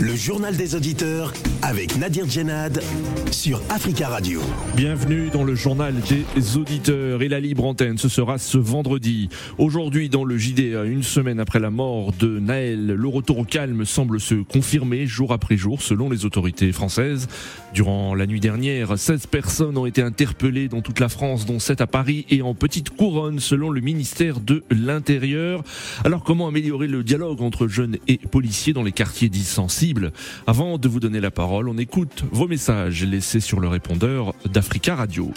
Le journal des auditeurs avec Nadir Djenad sur Africa Radio. Bienvenue dans le journal des auditeurs et la libre antenne. Ce sera ce vendredi. Aujourd'hui, dans le JDA, une semaine après la mort de Naël, le retour au calme semble se confirmer jour après jour selon les autorités françaises. Durant la nuit dernière, 16 personnes ont été interpellées dans toute la France, dont 7 à Paris et en petite couronne selon le ministère de l'Intérieur. Alors comment améliorer le dialogue entre jeunes et policiers dans les quartiers dits avant de vous donner la parole, on écoute vos messages laissés sur le répondeur d'Africa Radio.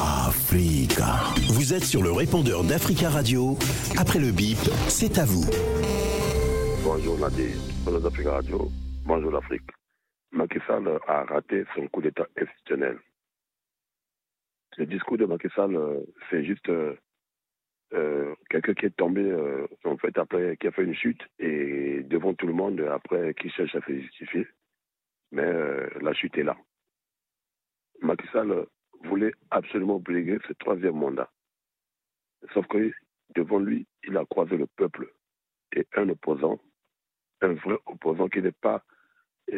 Africa. Vous êtes sur le répondeur d'Africa Radio. Après le bip, c'est à vous. Bonjour Nadir, bonjour d'Africa Radio, bonjour l'Afrique. Macky Sall a raté son coup d'État institutionnel. Le discours de Macky Sall, euh, c'est juste euh, quelqu'un qui est tombé, euh, en fait, après, qui a fait une chute, et devant tout le monde, après, qui cherche à se justifier. Mais euh, la chute est là. Macky Sall voulait absolument briguer ce troisième mandat. Sauf que devant lui, il a croisé le peuple et un opposant, un vrai opposant qui n'est pas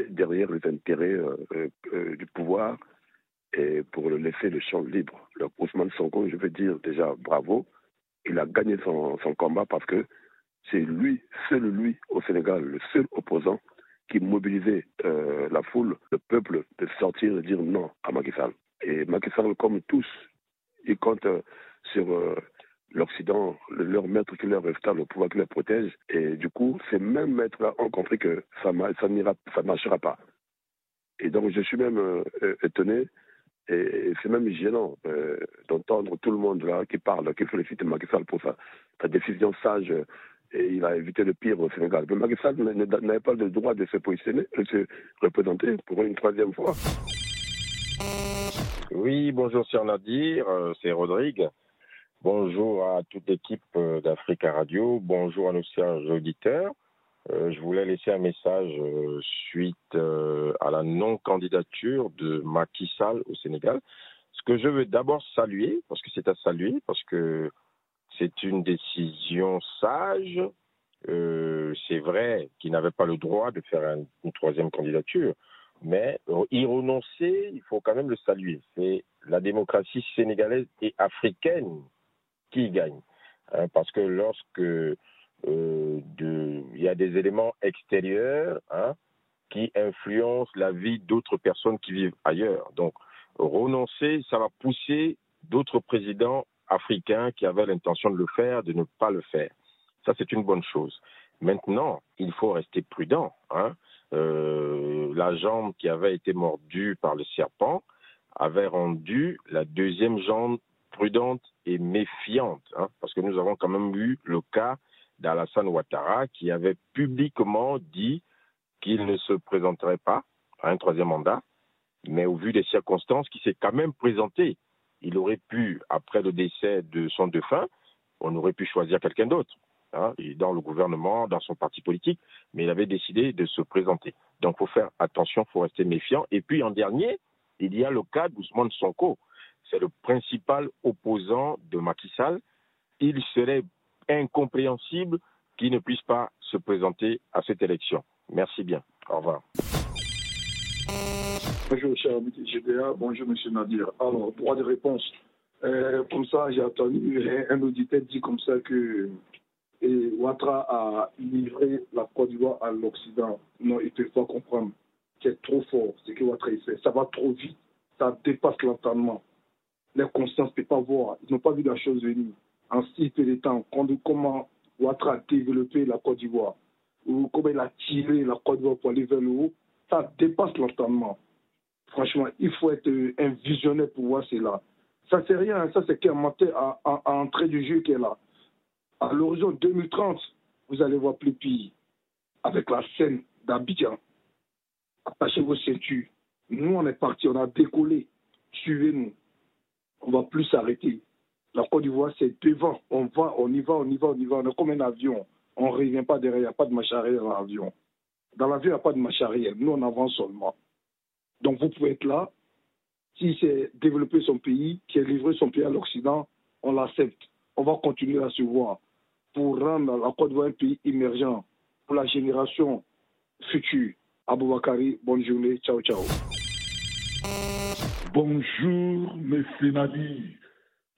derrière les intérêts du pouvoir et pour le laisser le champ libre. Le Ousmane Sonko, je veux dire déjà bravo, il a gagné son, combat parce que c'est lui, seul lui au Sénégal, le seul opposant qui mobilisait euh, la foule, le peuple, de sortir et dire non à Macky Sall. Et Macky Sall, comme tous, ils comptent euh, sur euh, l'Occident, leur maître qui leur reste le pouvoir qui les protège. Et du coup, ces mêmes maîtres-là ont compris que ça, ça ne marchera pas. Et donc, je suis même étonné et c'est même gênant euh, d'entendre tout le monde là qui parle, qui félicite Macky Sall pour sa, décision sage et il a évité le pire au Sénégal. Mais Macky Sall n'avait pas le droit de se positionner, de se représenter pour une troisième fois. Oui, bonjour Sir Nadir, euh, c'est Rodrigue. Bonjour à toute l'équipe euh, d'Africa Radio, bonjour à nos chers auditeurs. Euh, je voulais laisser un message euh, suite euh, à la non-candidature de Macky Sall au Sénégal. Ce que je veux d'abord saluer, parce que c'est à saluer, parce que c'est une décision sage. c'est vrai qu'il n'avait pas le droit de faire une troisième candidature, mais y renoncer, il faut quand même le saluer. C'est la démocratie sénégalaise et africaine qui gagne. Hein, parce que lorsque euh, de, il y a des éléments extérieurs hein, qui influencent la vie d'autres personnes qui vivent ailleurs. Donc, renoncer, ça va pousser d'autres présidents africains qui avaient l'intention de le faire, de ne pas le faire. Ça, c'est une bonne chose. Maintenant, il faut rester prudent. Hein. Euh, la jambe qui avait été mordue par le serpent avait rendu la deuxième jambe prudente et méfiante, hein, parce que nous avons quand même eu le cas d'Alassane Ouattara qui avait publiquement dit qu'il ne se présenterait pas à un troisième mandat, mais au vu des circonstances, qui s'est quand même présenté. Il aurait pu, après le décès de son défunt, on aurait pu choisir quelqu'un d'autre, hein, dans le gouvernement, dans son parti politique, mais il avait décidé de se présenter. Donc faut faire attention, faut rester méfiant. Et puis en dernier, il y a le cas d'Ousmane Sonko. C'est le principal opposant de Macky Sall. Il serait incompréhensible qu'il ne puisse pas se présenter à cette élection. Merci bien. Au revoir. Bonjour, cher GDA. Bonjour, monsieur Nadir. Alors, droit de réponse. Euh, comme ça, j'ai entendu un auditeur dire comme ça que et Ouattara a livré la Côte d'Ivoire à l'Occident. Non, il ne faut pas comprendre. C'est trop fort ce que Ouattara fait. Ça va trop vite. Ça dépasse l'entendement. Les consciences ne peuvent pas voir. Ils n'ont pas vu la chose venir en si peu de temps, comment Ouattara a développé la Côte d'Ivoire, ou comment il a tiré la Côte d'Ivoire pour aller vers le haut, ça dépasse l'entendement. Franchement, il faut être un visionnaire pour voir cela. Ça, c'est rien, ça, c'est qu'un menteur à, à, entrée du jeu qui est là. À l'horizon 2030, vous allez voir plus pire. Avec la scène d'Abidjan, attachez vos ceintures. Nous, on est parti, on a décollé. Suivez-nous. On va plus s'arrêter. La Côte d'Ivoire, c'est devant. On va, on y va, on y va, on y va. On est comme un avion. On ne revient pas derrière. Il n'y a pas de marche arrière dans l'avion. Dans la vie, il n'y a pas de marche arrière. Nous, on avance seulement. Donc, vous pouvez être là. Si c'est développer son pays, qui est livré son pays à l'Occident, on l'accepte. On va continuer à se voir pour rendre la Côte d'Ivoire un pays émergent pour la génération future. Aboubakari, bonne journée. Ciao, ciao. Bonjour, mes Nadir.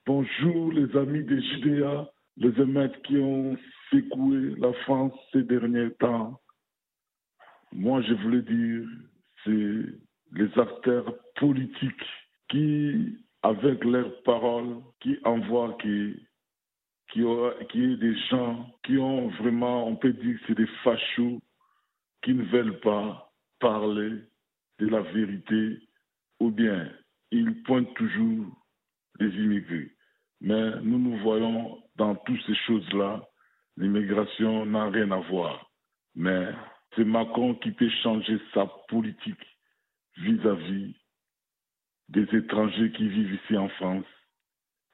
Bonjour, les amis des JDA, les émeutes qui ont secoué la France ces derniers temps. Moi, je voulais dire, c'est les acteurs politiques qui, avec leurs paroles, qui envoient qui qui, qui des gens qui ont vraiment, on peut dire c'est des fachos qui ne veulent pas parler de la vérité ou bien ils pointent toujours les immigrés. Mais nous nous voyons dans toutes ces choses-là, l'immigration n'a rien à voir. Mais c'est Macron qui peut changer sa politique vis-à-vis des étrangers qui vivent ici en France.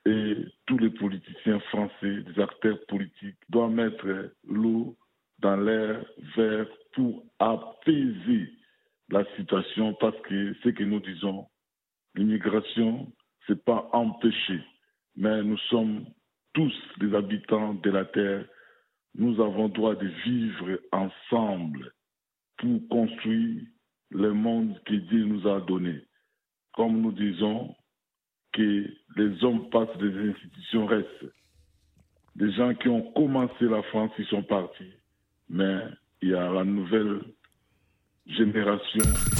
Et tous les politiciens français, des acteurs politiques, doivent mettre l'eau dans l'air vert pour apaiser la situation parce que ce que nous disons, l'immigration, ce n'est pas empêché, mais nous sommes tous des habitants de la terre. Nous avons droit de vivre ensemble pour construire le monde que Dieu nous a donné. Comme nous disons que les hommes passent, les institutions restent. Des gens qui ont commencé la France, ils sont partis. Mais il y a la nouvelle génération.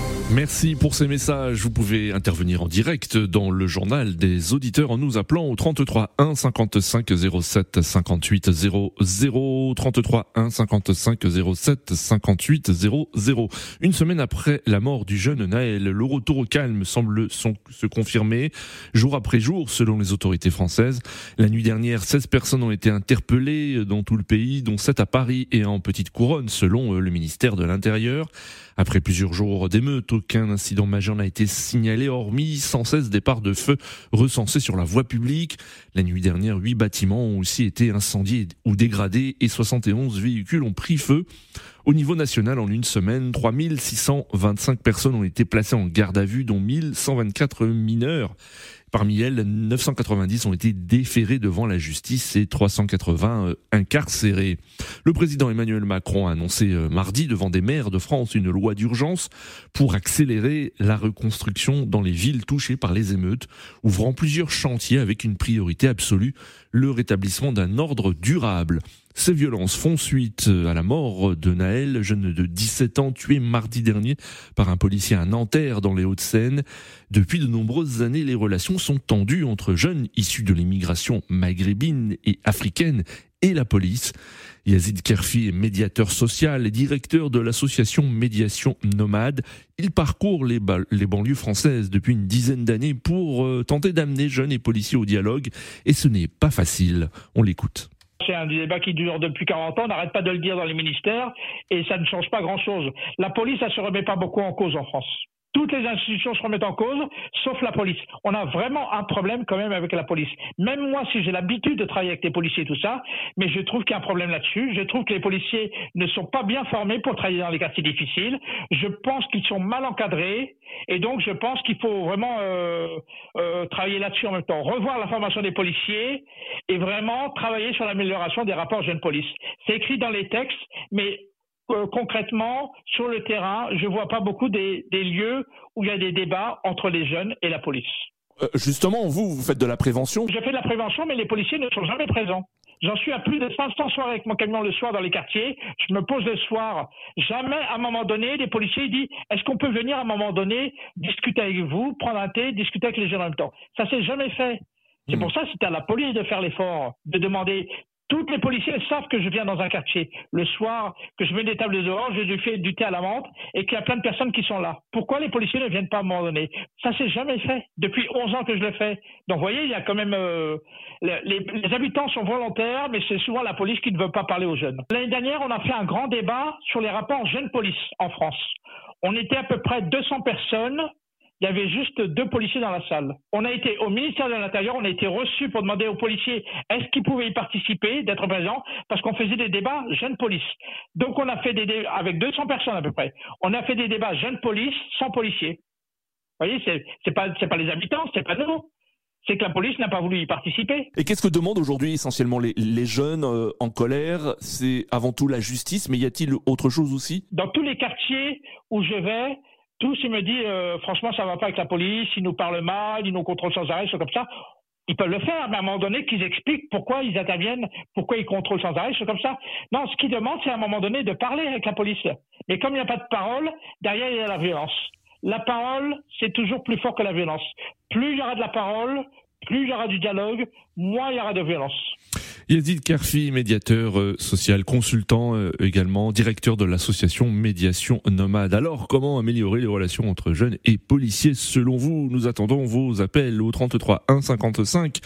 Merci pour ces messages. Vous pouvez intervenir en direct dans le journal des auditeurs en nous appelant au 33 1 55 07 58 00 33 1 55 07 58 00. Une semaine après la mort du jeune Naël, le retour au calme semble se confirmer jour après jour selon les autorités françaises. La nuit dernière, 16 personnes ont été interpellées dans tout le pays, dont 7 à Paris et en Petite Couronne selon le ministère de l'Intérieur. Après plusieurs jours d'émeutes, aucun incident majeur n'a été signalé, hormis 116 départs de feu recensés sur la voie publique. La nuit dernière, huit bâtiments ont aussi été incendiés ou dégradés et 71 véhicules ont pris feu. Au niveau national, en une semaine, 3625 personnes ont été placées en garde à vue, dont 1124 mineurs. Parmi elles, 990 ont été déférés devant la justice et 380 euh, incarcérés. Le président Emmanuel Macron a annoncé euh, mardi devant des maires de France une loi d'urgence pour accélérer la reconstruction dans les villes touchées par les émeutes, ouvrant plusieurs chantiers avec une priorité absolue, le rétablissement d'un ordre durable. Ces violences font suite à la mort de Naël, jeune de 17 ans, tué mardi dernier par un policier à Nanterre dans les Hauts-de-Seine. Depuis de nombreuses années, les relations sont tendues entre jeunes issus de l'immigration maghrébine et africaine et la police. Yazid Kerfi est médiateur social et directeur de l'association Médiation Nomade. Il parcourt les, banlieues françaises depuis une dizaine d'années pour euh, tenter d'amener jeunes et policiers au dialogue et ce n'est pas facile. On l'écoute. C'est un débat qui dure depuis 40 ans, on n'arrête pas de le dire dans les ministères et ça ne change pas grand-chose. La police, ça ne se remet pas beaucoup en cause en France toutes les institutions se remettent en cause, sauf la police. On a vraiment un problème quand même avec la police. Même moi, si j'ai l'habitude de travailler avec les policiers et tout ça, mais je trouve qu'il y a un problème là-dessus. Je trouve que les policiers ne sont pas bien formés pour travailler dans les quartiers difficiles. Je pense qu'ils sont mal encadrés. Et donc, je pense qu'il faut vraiment euh, euh, travailler là-dessus en même temps. Revoir la formation des policiers et vraiment travailler sur l'amélioration des rapports jeunes-police. C'est écrit dans les textes, mais euh, concrètement, sur le terrain, je ne vois pas beaucoup des, lieux où il y a des débats entre les jeunes et la police. Euh, justement, vous, vous faites de la prévention Je fais de la prévention, mais les policiers ne sont jamais présents. J'en suis à plus de 500 soirées avec mon camion le soir dans les quartiers. Je me pose le soir. Jamais, à un moment donné, les policiers disent Est-ce qu'on peut venir à un moment donné discuter avec vous, prendre un thé, discuter avec les jeunes en même temps? Ça s'est jamais fait. C'est hmm. pour ça que c'était à la police de faire l'effort, de demander toutes les policiers savent que je viens dans un quartier le soir, que je mets des tables dehors, je fais du thé à la menthe et qu'il y a plein de personnes qui sont là. Pourquoi les policiers ne viennent pas à un moment donné? Ça s'est jamais fait. Depuis 11 ans que je le fais. Donc vous voyez, il y a quand même euh, les, les, habitants sont volontaires, mais c'est souvent la police qui ne veut pas parler aux jeunes. L'année dernière, on a fait un grand débat sur les rapports jeunes-police en France. On était à peu près 200 personnes il y avait juste deux policiers dans la salle. On a été au ministère de l'Intérieur, on a été reçus pour demander aux policiers est-ce qu'ils pouvaient y participer, d'être présents, parce qu'on faisait des débats jeunes police. Donc on a fait des débats avec 200 personnes à peu près. On a fait des débats jeunes police sans policiers. Vous voyez, c'est, c'est pas c'est pas les habitants, c'est pas nous. C'est que la police n'a pas voulu y participer. Et qu'est-ce que demandent aujourd'hui essentiellement les, les jeunes euh, en colère? C'est avant tout la justice, mais y a-t-il autre chose aussi? Dans tous les quartiers où je vais, tous ils me disent euh, franchement ça va pas avec la police, ils nous parlent mal, ils nous contrôlent sans arrêt, c'est comme ça. Ils peuvent le faire, mais à un moment donné qu'ils expliquent pourquoi ils interviennent, pourquoi ils contrôlent sans arrêt, c'est comme ça. Non, ce qu'ils demandent, c'est à un moment donné de parler avec la police. Mais comme il n'y a pas de parole, derrière il y a la violence. La parole, c'est toujours plus fort que la violence. Plus il y aura de la parole, plus il y aura du dialogue, moins il y aura de violence. Yazid Karfi, médiateur euh, social, consultant euh, également, directeur de l'association Médiation Nomade. Alors, comment améliorer les relations entre jeunes et policiers selon vous? Nous attendons vos appels au 33 1 55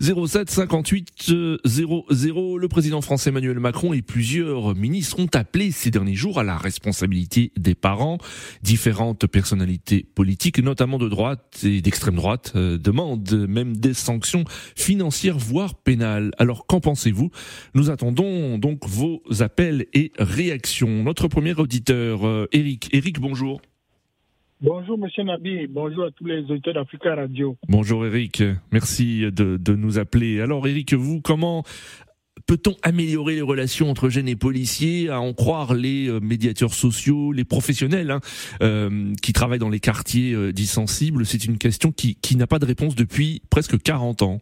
07 58 00. Le président français Emmanuel Macron et plusieurs ministres ont appelé ces derniers jours à la responsabilité des parents. Différentes personnalités politiques, notamment de droite et d'extrême droite, euh, demandent même des sanctions financières, voire pénales. Alors, qu'en pensez-vous? Nous attendons donc vos appels et réactions. Notre premier auditeur, Eric. Eric, bonjour. Bonjour Monsieur Nabi, bonjour à tous les auditeurs d'Africa Radio. Bonjour Eric, merci de, de nous appeler. Alors Eric, vous, comment peut-on améliorer les relations entre jeunes et policiers, à en croire les euh, médiateurs sociaux, les professionnels hein, euh, qui travaillent dans les quartiers euh, dits sensibles? C'est une question qui, qui n'a pas de réponse depuis presque 40 ans.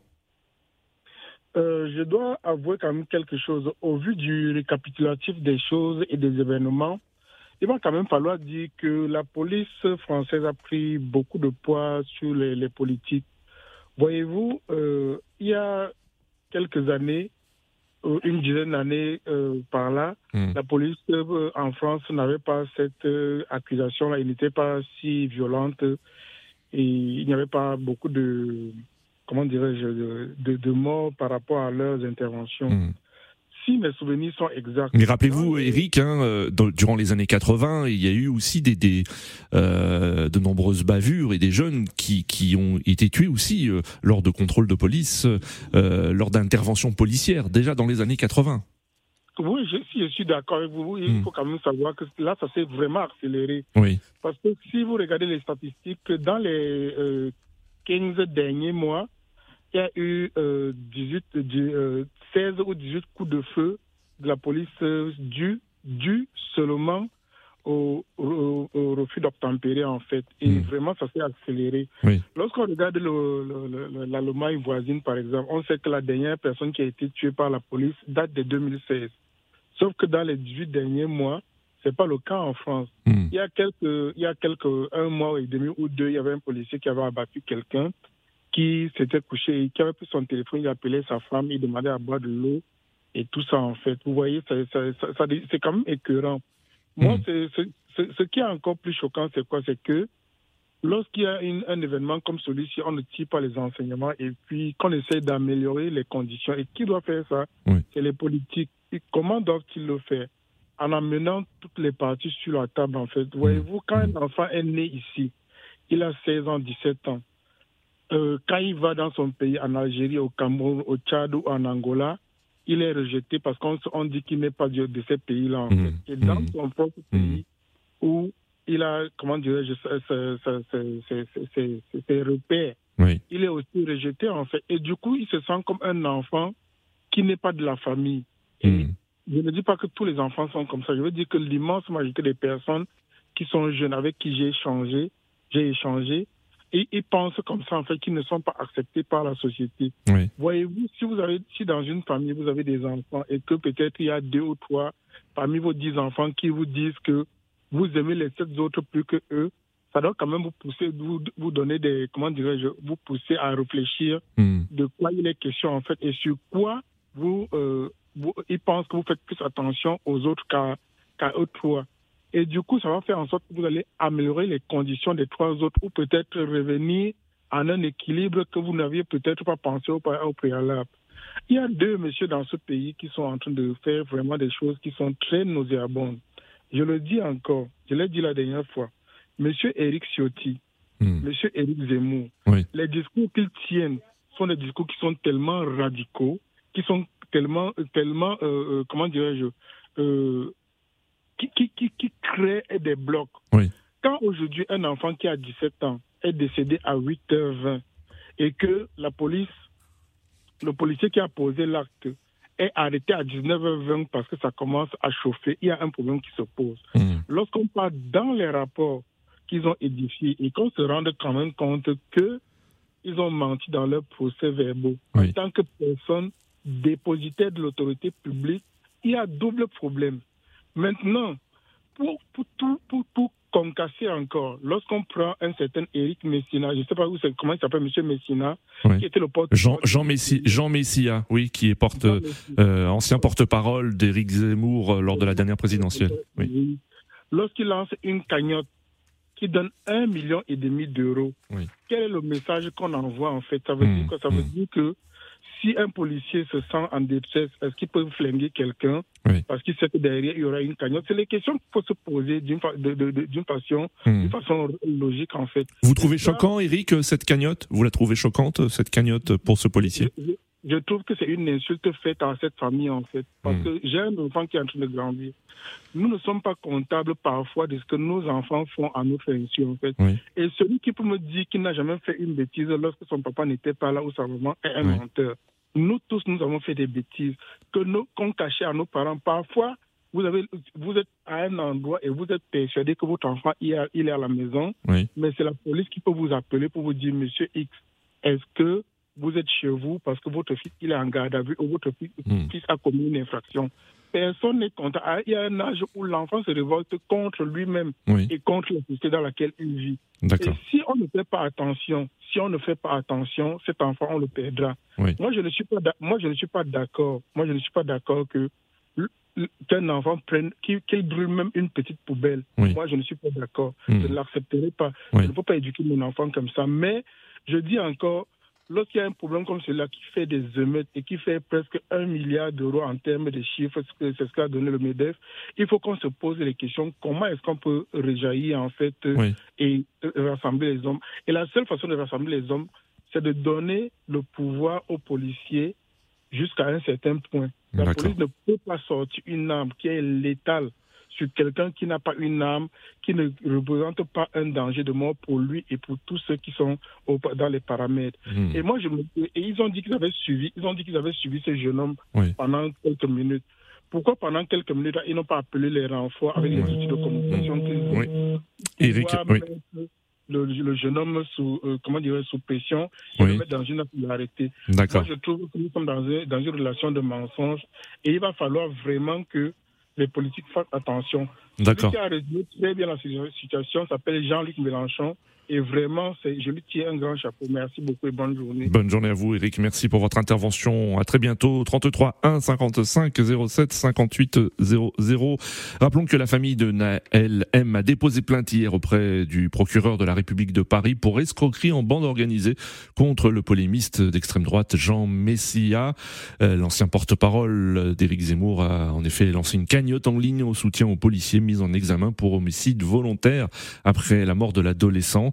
Euh, je dois avouer quand même quelque chose. Au vu du récapitulatif des choses et des événements, il va quand même falloir dire que la police française a pris beaucoup de poids sur les, les politiques. Voyez-vous, euh, il y a quelques années, euh, une dizaine d'années par là, Hmm. la police en France n'avait pas cette accusation-là, elle n'était pas si violente et il n'y avait pas beaucoup de, comment dirais-je, de, de, de morts par rapport à leurs interventions. Hmm. Si mes souvenirs sont exacts. Mais rappelez-vous, Eric, hein, euh, dans- durant les années 80, il y a eu aussi des, des euh, de nombreuses bavures et des jeunes qui, qui ont été tués aussi euh, lors de contrôles de police, euh, lors d'interventions policières, déjà dans les années 80. Oui, je, je suis d'accord avec vous, il Hmm. faut quand même savoir que là, ça s'est vraiment accéléré. Oui. Parce que si vous regardez les statistiques, dans les euh, 15 derniers mois, il y a eu euh, 18, du- euh, 16 ou 18 coups de feu de la police euh, dus dus seulement au, au- au refus d'obtempérer, en fait. Et Mm. vraiment, ça s'est accéléré. Oui. Lorsqu'on regarde le- le- le- l'Allemagne voisine, par exemple, on sait que la dernière personne qui a été tuée par la police date de 2016. Sauf que dans les 18 derniers mois, c'est pas le cas en France. Hmm. Il y a quelques, il y a quelques, un mois et demi ou deux, il y avait un policier qui avait abattu quelqu'un qui s'était couché qui avait pris son téléphone, il appelait sa femme, il demandait à boire de l'eau et tout ça en fait. Vous voyez, ça, ça- ça- ça- c'est quand même écœurant. Moi, c'est- c'est- c'est- ce qui est encore plus choquant, c'est quoi? C'est que lorsqu'il y a une- un événement comme celui-ci, on ne tire pas les enseignements et puis qu'on essaie d'améliorer les conditions. Et qui doit faire ça? Oui. C'est les politiques. Et comment doivent-ils le faire? En amenant toutes les parties sur la table, en fait. Voyez-vous, quand un enfant est né ici, il a 16 ans, 17 ans. Euh, quand il va dans son pays, en Algérie, au Cameroun, au Tchad ou en Angola, il est rejeté parce qu'on on dit qu'il n'est pas de, de ces pays-là. En Mhm. fait. Et dans Mhm. son propre pays, où il a, comment dirais-je, ses- repères, Oui. il est aussi rejeté, en fait. Et du coup, il se sent comme un enfant qui n'est pas de la famille. Et Hmm. je ne dis pas que tous les enfants sont comme ça. Je veux dire que l'immense majorité des personnes qui sont jeunes, avec qui j'ai échangé, j'ai échangé, et ils pensent comme ça, en fait, qu'ils ne sont pas acceptés par la société. Oui. Voyez-vous, si vous avez, si dans une famille, vous avez des enfants et que peut-être il y a deux ou trois parmi vos dix enfants qui vous disent que vous aimez les sept autres plus que eux, ça doit quand même vous pousser, vous, vous donner des, comment dirais-je, vous pousser à réfléchir Hmm. de quoi il est question en fait et sur quoi vous, euh, vous ils pensent que vous faites plus attention aux autres qu'à qu'à eux trois. Et du coup, ça va faire en sorte que vous allez améliorer les conditions des trois autres ou peut-être revenir en un équilibre que vous n'aviez peut-être pas pensé au, au préalable. Il y a deux messieurs dans ce pays qui sont en train de faire vraiment des choses qui sont très nauséabondes. Je le dis encore, je l'ai dit la dernière fois. Monsieur Eric Ciotti, M. Éric Zemmour, les discours qu'il tient sont des discours qui sont tellement radicaux, qui sont tellement, tellement euh, euh, comment dirais-je, euh, qui, qui, qui, qui, créent des blocs. Quand aujourd'hui un enfant qui a 17 ans est décédé à 8h20 et que la police, le policier qui a posé l'acte est arrêté à 19h20 parce que ça commence à chauffer, il y a un problème qui se pose. Hmm. Lorsqu'on parle dans les rapports qu'ils ont édifiés et qu'on se rende quand même compte que ils ont menti dans leurs procès verbaux en tant que personne dépositaire de l'autorité publique, il y a double problème. Maintenant, pour, pour tout, pour, pour concasser encore, lorsqu'on prend un certain Éric Messina, je ne sais pas où comment il s'appelle, M. Messina, qui était le porte Jean, Jean, Messi, Jean Messia, oui, qui est porte, euh, ancien porte-parole d'Éric Zemmour euh, lors de la dernière présidentielle. Oui. Lorsqu'il lance une cagnotte qui donne un million et demi d'euros, quel est le message qu'on envoie en fait? Ça veut dire mmh, Ça veut mmh. dire que si un policier se sent en détresse, est-ce qu'il peut flinguer quelqu'un parce qu'il sait que derrière il y aura une cagnotte? C'est les questions qu'il faut se poser d'une façon, hmm. façon logique en fait. Vous trouvez choquant, Eric, cette cagnotte? Vous la trouvez choquante cette cagnotte pour ce policier? Je trouve que c'est une insulte faite à cette famille, en fait. Parce hmm. que j'ai un enfant qui est en train de grandir. Nous ne sommes pas comptables parfois de ce que nos enfants font à notre insu, en fait. Et celui qui peut me dire qu'il n'a jamais fait une bêtise lorsque son papa n'était pas là ou sa maman est un menteur. Nous tous, nous avons fait des bêtises que nous, qu'on cachait à nos parents. Parfois, vous, avez, vous êtes à un endroit et vous êtes persuadé que votre enfant il est, il est à la maison, mais c'est la police qui peut vous appeler pour vous dire, Monsieur X, est-ce que vous êtes chez vous parce que votre fils il est en garde à vue ou votre fils, hmm. a commis une infraction. Personne n'est content. Ah, il y a un âge où l'enfant se révolte contre lui-même et contre la société dans laquelle il vit. Et si on ne fait pas attention, si on ne fait pas attention, cet enfant on le perdra. Moi je ne suis pas, moi je ne suis pas d'accord. Moi je ne suis pas d'accord que qu'un enfant prenne, qu'il brûle même une petite poubelle. Moi, je ne suis pas d'accord. Hmm. Je ne l'accepterai pas. Je ne peux pas éduquer mon enfant comme ça. Mais je dis encore, lorsqu'il y a un problème comme celui-là qui fait des émeutes et qui fait presque un milliard d'euros en termes de chiffres, c'est ce qu'a donné le MEDEF, il faut qu'on se pose les questions comment est-ce qu'on peut réjaillir en fait et rassembler les hommes? Et la seule façon de rassembler les hommes, c'est de donner le pouvoir aux policiers jusqu'à un certain point. La police ne peut pas sortir une arme qui est létale sur quelqu'un qui n'a pas une âme, qui ne représente pas un danger de mort pour lui et pour tous ceux qui sont dans les paramètres. Hmm. Et moi, je me, et ils ont dit qu'ils avaient suivi, ils ont dit qu'ils avaient suivi ce jeune homme pendant quelques minutes. Pourquoi pendant quelques minutes, ils n'ont pas appelé les renforts avec les outils de communication qu'ils ont Eric, oui. Le, jeune homme sous, euh, comment dire, sous pression le mettre dans une arrêté. Moi, je trouve que nous sommes dans, dans une relation de mensonge et il va falloir vraiment que les politiques fassent attention. Celui qui a résolu très bien la situation s'appelle Jean-Luc Mélenchon. Et vraiment, je lui tiens un grand chapeau. Merci beaucoup et bonne journée. Bonne journée à vous, Eric. Merci pour votre intervention. À très bientôt. 33 1 55 07 58 00. Rappelons que la famille de Naël M a déposé plainte hier auprès du procureur de la République de Paris pour escroquerie en bande organisée contre le polémiste d'extrême droite Jean Messia. Euh, l'ancien porte-parole d'Éric Zemmour a en effet lancé une cagnotte en ligne au soutien aux policiers mis en examen pour homicide volontaire après la mort de l'adolescent.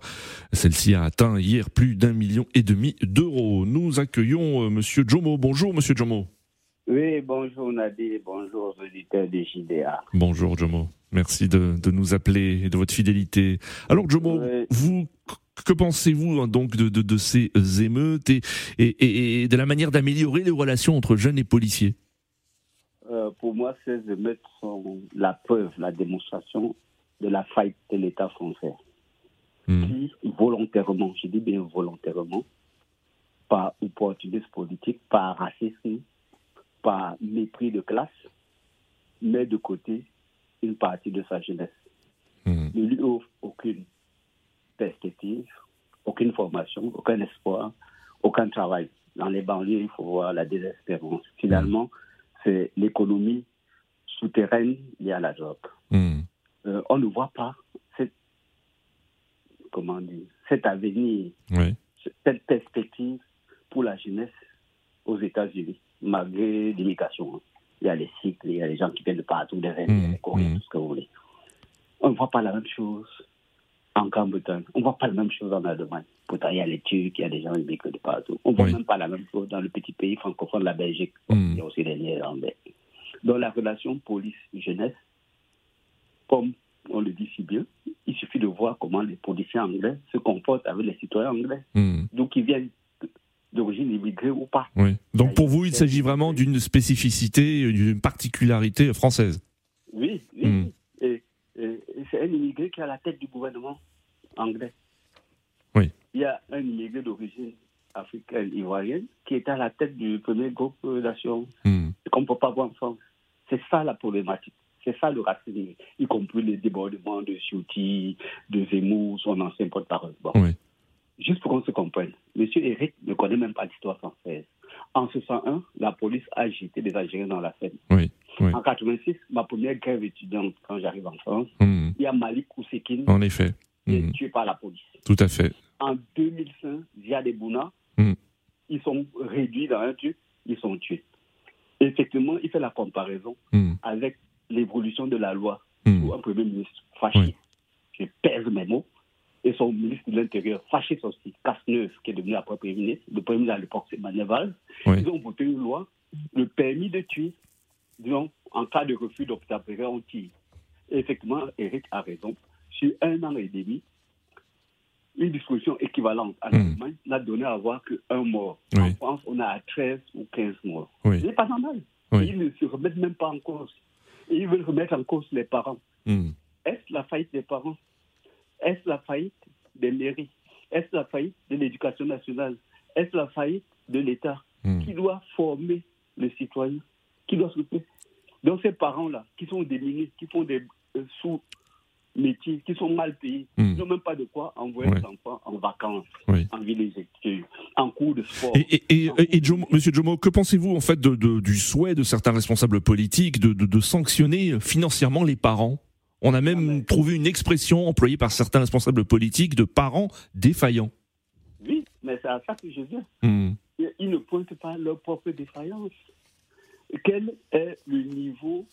Celle-ci a atteint hier plus d'un million et demi d'euros. Nous accueillons euh, Monsieur Jomo. Bonjour Monsieur Jomo. Oui, bonjour Nadir, bonjour auditeurs de JDA. Bonjour Jomo, merci de, nous appeler et de votre fidélité. Alors Jomo, vous, que pensez-vous hein, donc de, ces émeutes et, et, de la manière d'améliorer les relations entre jeunes et policiers? Euh, Pour moi, ces émeutes sont la preuve, la démonstration de la faille de l'État français qui, hmm. volontairement, je dis bien volontairement, par opportunisme politique, par racisme, par mépris de classe, met de côté une partie de sa jeunesse. Hmm. Ne lui offre aucune perspective, aucune formation, aucun espoir, aucun travail. Dans les banlieues, il faut voir la désespérance. Finalement, c'est l'économie souterraine liée à la drogue. Hmm. Euh, on ne voit pas comment dire, cet avenir, cette perspective pour la jeunesse aux États-Unis, malgré l'immigration. Hein. Il y a les cycles, il y a les gens qui viennent de partout, des Indiens, mmh, des Coréens, mmh. tout ce que vous voulez. On ne voit pas la même chose en Grande-Bretagne. On ne voit pas la même chose en Allemagne. Pourtant, il y a les Turcs, il y a des gens immigrés de partout. On ne voit même pas la même chose dans le petit pays francophone de la Belgique. Il y a aussi les Néerlandais. Dans la relation police-jeunesse, comme on le dit si bien, il suffit de voir comment les policiers anglais se comportent avec les citoyens anglais. Donc, ils viennent d'origine immigrée ou pas. Oui. Donc pour vous, il s'agit vraiment d'une spécificité, d'une particularité française. Oui, oui. Et, c'est un immigré qui est à la tête du gouvernement anglais. Oui. Il y a un immigré d'origine africaine, ivoirienne, qui est à la tête du premier groupe d'assurance mm. qu'on ne peut pas voir en France. C'est ça la problématique. C'est ça le racisme, y compris les débordements de Ciotti, de Zemmour, son ancien porte-parole. Bon. Oui juste pour qu'on se comprenne, M. Eric ne connaît même pas l'histoire française. En 1901, la police a jeté des Algériens dans la Seine. Oui, En 86, ma première grève étudiante, quand j'arrive en France, hmm. il y a Malik Oussekine en effet. qui est hmm. tué par la police. Tout à fait. En 2005, Ziad Ebouna, hmm. ils sont réduits dans un truc, ils sont tués. effectivement, il fait la comparaison avec l'évolution de la loi sur un premier ministre fasciste. Je pèse mes mots et son ministre de l'Intérieur, fasciste aussi, Casneuf, qui est devenu après Premier ministre, le Premier ministre à l'époque, c'est Manéval, ils ont voté une loi, le permis de tuer, disons, en cas de refus d'obtempérer, on tire. Effectivement, Eric a raison. Sur un an et demi, une disposition équivalente à l'Allemagne n'a donné à voir qu'un mort. En France, on a à 13 ou 15 morts. Ce n'est pas normal. Ils ne se remettent même pas en cause. ils veulent remettre en cause les parents. Hmm. Est-ce la faillite des parents? Est-ce la faillite des mairies? Est-ce la faillite de l'éducation nationale? Est-ce la faillite de l'État hmm. Qui doit former le citoyen? Qui doit soutenir Donc ces parents-là, qui sont démunis, qui font des euh, sous-métiers, qui sont mal payés, hmm. ils n'ont même pas de quoi envoyer leurs enfants en vacances, en villégiature, en cours de sport. Et, et, Monsieur Jomo, que pensez-vous en fait du souhait de certains responsables politiques de sanctionner financièrement les parents? On a même trouvé une expression employée par certains responsables politiques de parents défaillants. Oui, mais c'est à ça que je viens. Hmm. Ils ne pointent pas leur propre défaillance. Quel est le niveau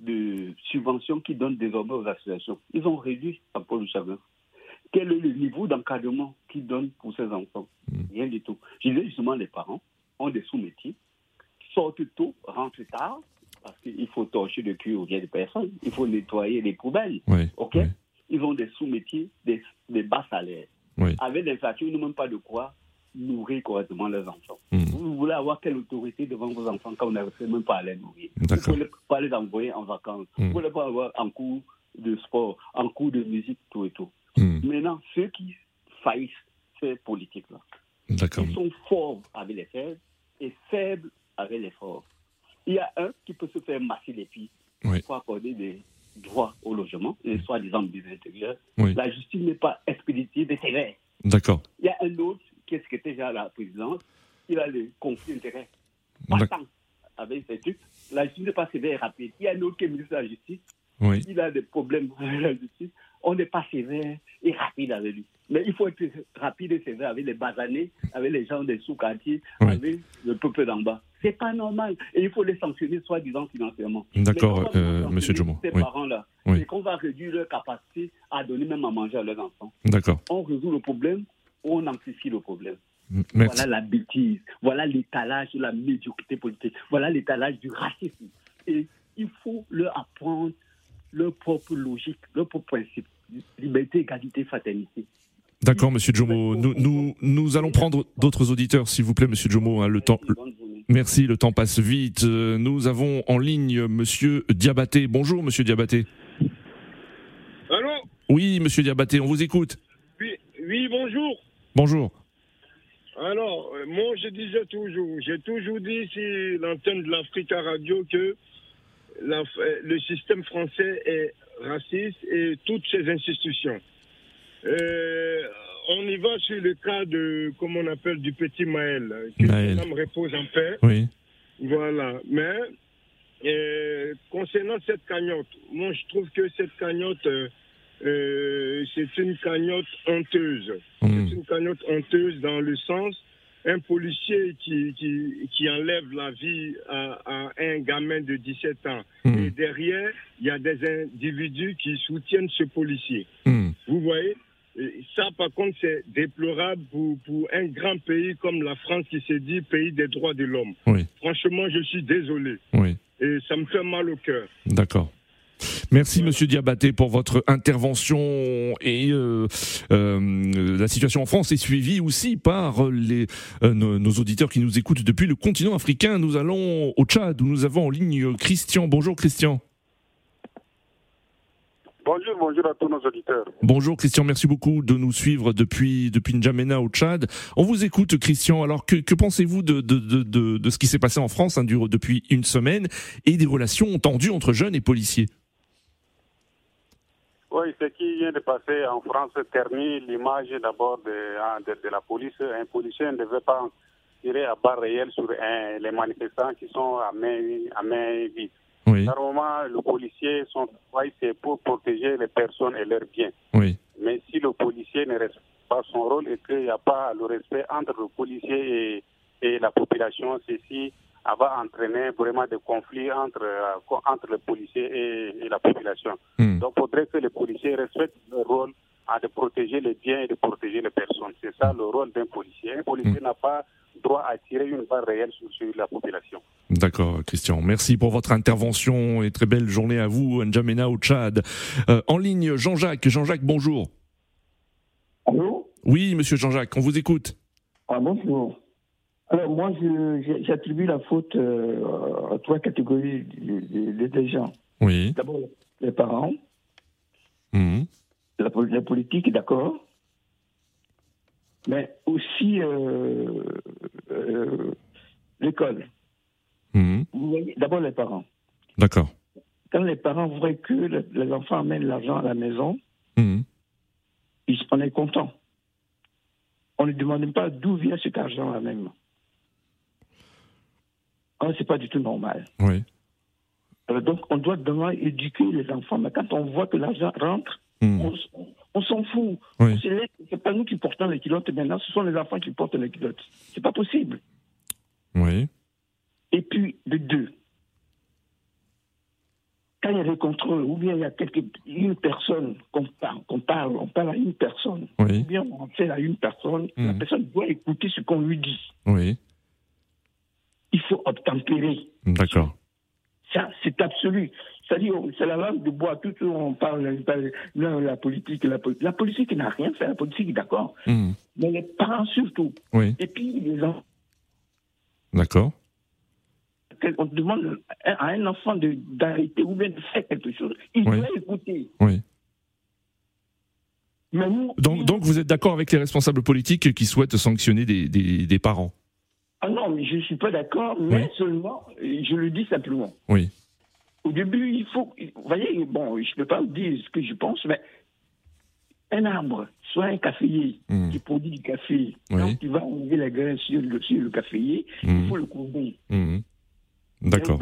de subvention qu'ils donnent désormais aux associations Ils ont réduit à Paul Chavin. Quel est le niveau d'encadrement qu'ils donnent pour ces enfants hmm. Rien du tout. Je disais justement, les parents ont des sous-métiers, sortent tôt, rentrent tard, parce qu'il faut torcher le cul aux vieilles personnes, il faut nettoyer les poubelles. ok Ils ont des sous-métiers, des, bas salaires. Avec l'inflation, ils n'ont même pas de quoi nourrir correctement leurs enfants. Hmm. Vous voulez avoir quelle autorité devant vos enfants quand vous n'arrivez même pas à les nourrir? Vous ne pouvez pas les envoyer en vacances. Vous ne hmm. pouvez pas avoir en cours de sport, en cours de musique, tout et tout. Hmm. Maintenant, ceux qui faillissent ces politiques-là, ils sont forts avec les faibles et faibles avec les forts. Il y a un qui peut se faire masser les pieds pour accorder des droits au logement, et soi-disant des intérieurs. La justice n'est pas expéditive et sévère. D'accord. Il y a un autre qui est secrétaire déjà à la présidence, il a le conflit d'intérêts. Pas tant avec ces trucs. La justice n'est pas sévère et rapide. Il y a un autre qui ministre de la Justice, il a des problèmes avec la justice. On n'est pas sévère et rapide avec lui. Mais il faut être rapide et sévère avec les basanés, avec les gens des sous-quartiers, avec le peuple d'en bas. C'est pas normal. Et il faut les sanctionner, soi-disant financièrement. D'accord, euh, monsieur. Ces parents-là, c'est qu'on va réduire leur capacité à donner même à manger à leurs enfants. D'accord. On résout le problème on amplifie le problème. Voilà la bêtise, voilà l'étalage de la médiocrité politique, voilà l'étalage du racisme. Et il faut leur apprendre leur propre logique, leur propre principe. Liberté, égalité, fraternité. D'accord, Monsieur Jomo. Nous, nous, nous allons prendre d'autres auditeurs, s'il vous plaît, Monsieur Jomo. Hein, le temps. Merci, le temps passe vite. Euh, nous avons en ligne Monsieur Diabaté. Bonjour, Monsieur Diabaté. Allô? Oui, Monsieur Diabaté, on vous écoute. Oui, oui bonjour. Bonjour. Alors, euh, moi, je disais toujours, j'ai toujours dit sur l'antenne de l'Africa Radio que le système français est raciste et toutes ses institutions. Euh, on y va sur le cas de, comme on appelle, du petit Maël, que l'homme repose en paix. Oui. Voilà. Mais euh, concernant cette cagnotte, moi je trouve que cette cagnotte, euh, c'est une cagnotte honteuse. Une cagnotte honteuse dans le sens un policier qui, qui, qui, enlève la vie à, un gamin de 17 ans. Hmm. Et derrière, il y a des individus qui soutiennent ce policier. Hmm. Vous voyez ça, par contre, c'est déplorable pour, pour, un grand pays comme la France qui se dit pays des droits de l'homme. Franchement, je suis désolé. Oui. Et ça me fait mal au cœur. D'accord. Merci Monsieur Diabaté pour votre intervention et euh, euh, la situation en France est suivie aussi par les, euh, nos, auditeurs qui nous écoutent depuis le continent africain. Nous allons au Tchad où nous avons en ligne Christian. Bonjour Christian. Bonjour, bonjour à tous nos auditeurs. Bonjour Christian, merci beaucoup de nous suivre depuis, depuis N'Djamena au Tchad. On vous écoute Christian, alors que, que pensez-vous de, de, de, de, ce qui s'est passé en France hein, depuis une semaine et des relations tendues entre jeunes et policiers? Oui, ce qui vient de passer en France ternit l'image d'abord hein, de, de, la police. Un policier ne devait pas tirer à barre réelle sur les manifestants qui sont à main, à main vide. Oui. Normalement, le policier, son travail, c'est pour protéger les personnes et leurs biens. Oui. Mais si le policier ne respecte pas son rôle et qu'il n'y a pas le respect entre le policier et, et la population, ceci va entraîner vraiment des conflits entre, euh, entre les policiers et, la population. Hmm. Donc, il faudrait que les policiers respectent leur rôle à de protéger les biens et de protéger les personnes. C'est ça le rôle d'un policier. Un policier hmm. n'a pas droit à tirer une barre réelle sur, la population. D'accord, Christian. Merci pour votre intervention et très belle journée à vous, N'Djamena au Tchad. Euh, en ligne, Jean-Jacques. Jean-Jacques, bonjour. Allô? Oui, monsieur Jean-Jacques, on vous écoute. Ah, bonjour. Alors moi, j'attribue la faute euh, à trois catégories de, gens. Oui. D'abord, les parents, mmh. la, politique, d'accord, mais aussi euh, euh, l'école. Mmh. D'abord les parents. D'accord. Quand les parents voient que les enfants amènent l'argent à la maison, mmh. ils, on est content. On ne demande pas d'où vient cet argent-là même. Ce c'est pas du tout normal. Oui. donc, on doit vraiment éduquer les enfants. Mais quand on voit que l'argent rentre, hmm. on, s'en fout. Oui. C'est pas nous qui portons les culottes maintenant, ce sont les enfants qui portent les culottes. C'est pas possible. Oui. Et puis, de deux, quand il y a des contrôles, ou bien il y a quelque, une personne qu'on parle, on parle à une personne, ou bien on fait à une personne, la hmm. personne doit écouter ce qu'on lui dit. Oui il faut obtempérer. D'accord. Ça, c'est absolu. C'est-à-dire, c'est la langue de bois. Tout on parle, de la politique, la, la politique n'a rien fait, la politique, d'accord. Hmm. Mais les parents surtout. Oui. Et puis les enfants. D'accord. On demande à un enfant d'arrêter ou bien de faire quelque chose. Il doit écouter. Oui. Mais nous, donc, donc, vous êtes d'accord avec les responsables politiques qui souhaitent sanctionner des, des, des parents? Ah non, mais je ne suis pas d'accord, mais seulement, je le dis simplement. Oui. Au début, il faut. Vous voyez, bon, je ne peux pas vous dire ce que je pense, mais un arbre, soit un caféier hmm. qui produit du café, quand tu vas enlever la graine sur le, sur le caféier, il hmm. faut le couvrir. Hmm. D'accord.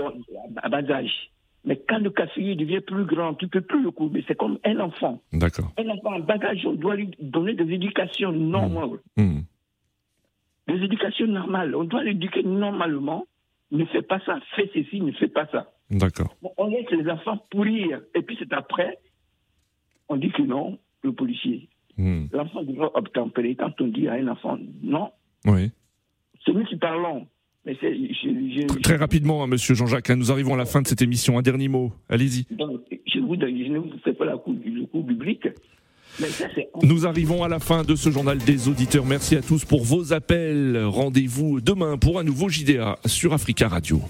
Âge. Mais quand le caféier devient plus grand, tu ne peux plus le couvrir. C'est comme un enfant. D'accord. Un enfant en bagage, on doit lui donner des éducations normales des éducations normales. On doit l'éduquer normalement. Ne fais pas ça, fais ceci, ne fais pas ça. D'accord. on laisse les enfants pourrir. Et puis c'est après, on dit que non, le policier. Hmm. L'enfant doit obtempérer. Quand on dit à un enfant non, oui. c'est nous qui parlons. Mais Très rapidement, hein, monsieur Jean-Jacques, hein, nous arrivons à la fin de cette émission. Un dernier mot, allez-y. Je, vous, je ne vous fais pas la coup, le coup biblique. Nous arrivons à la fin de ce journal des auditeurs. Merci à tous pour vos appels. Rendez-vous demain pour un nouveau JDA sur Africa Radio.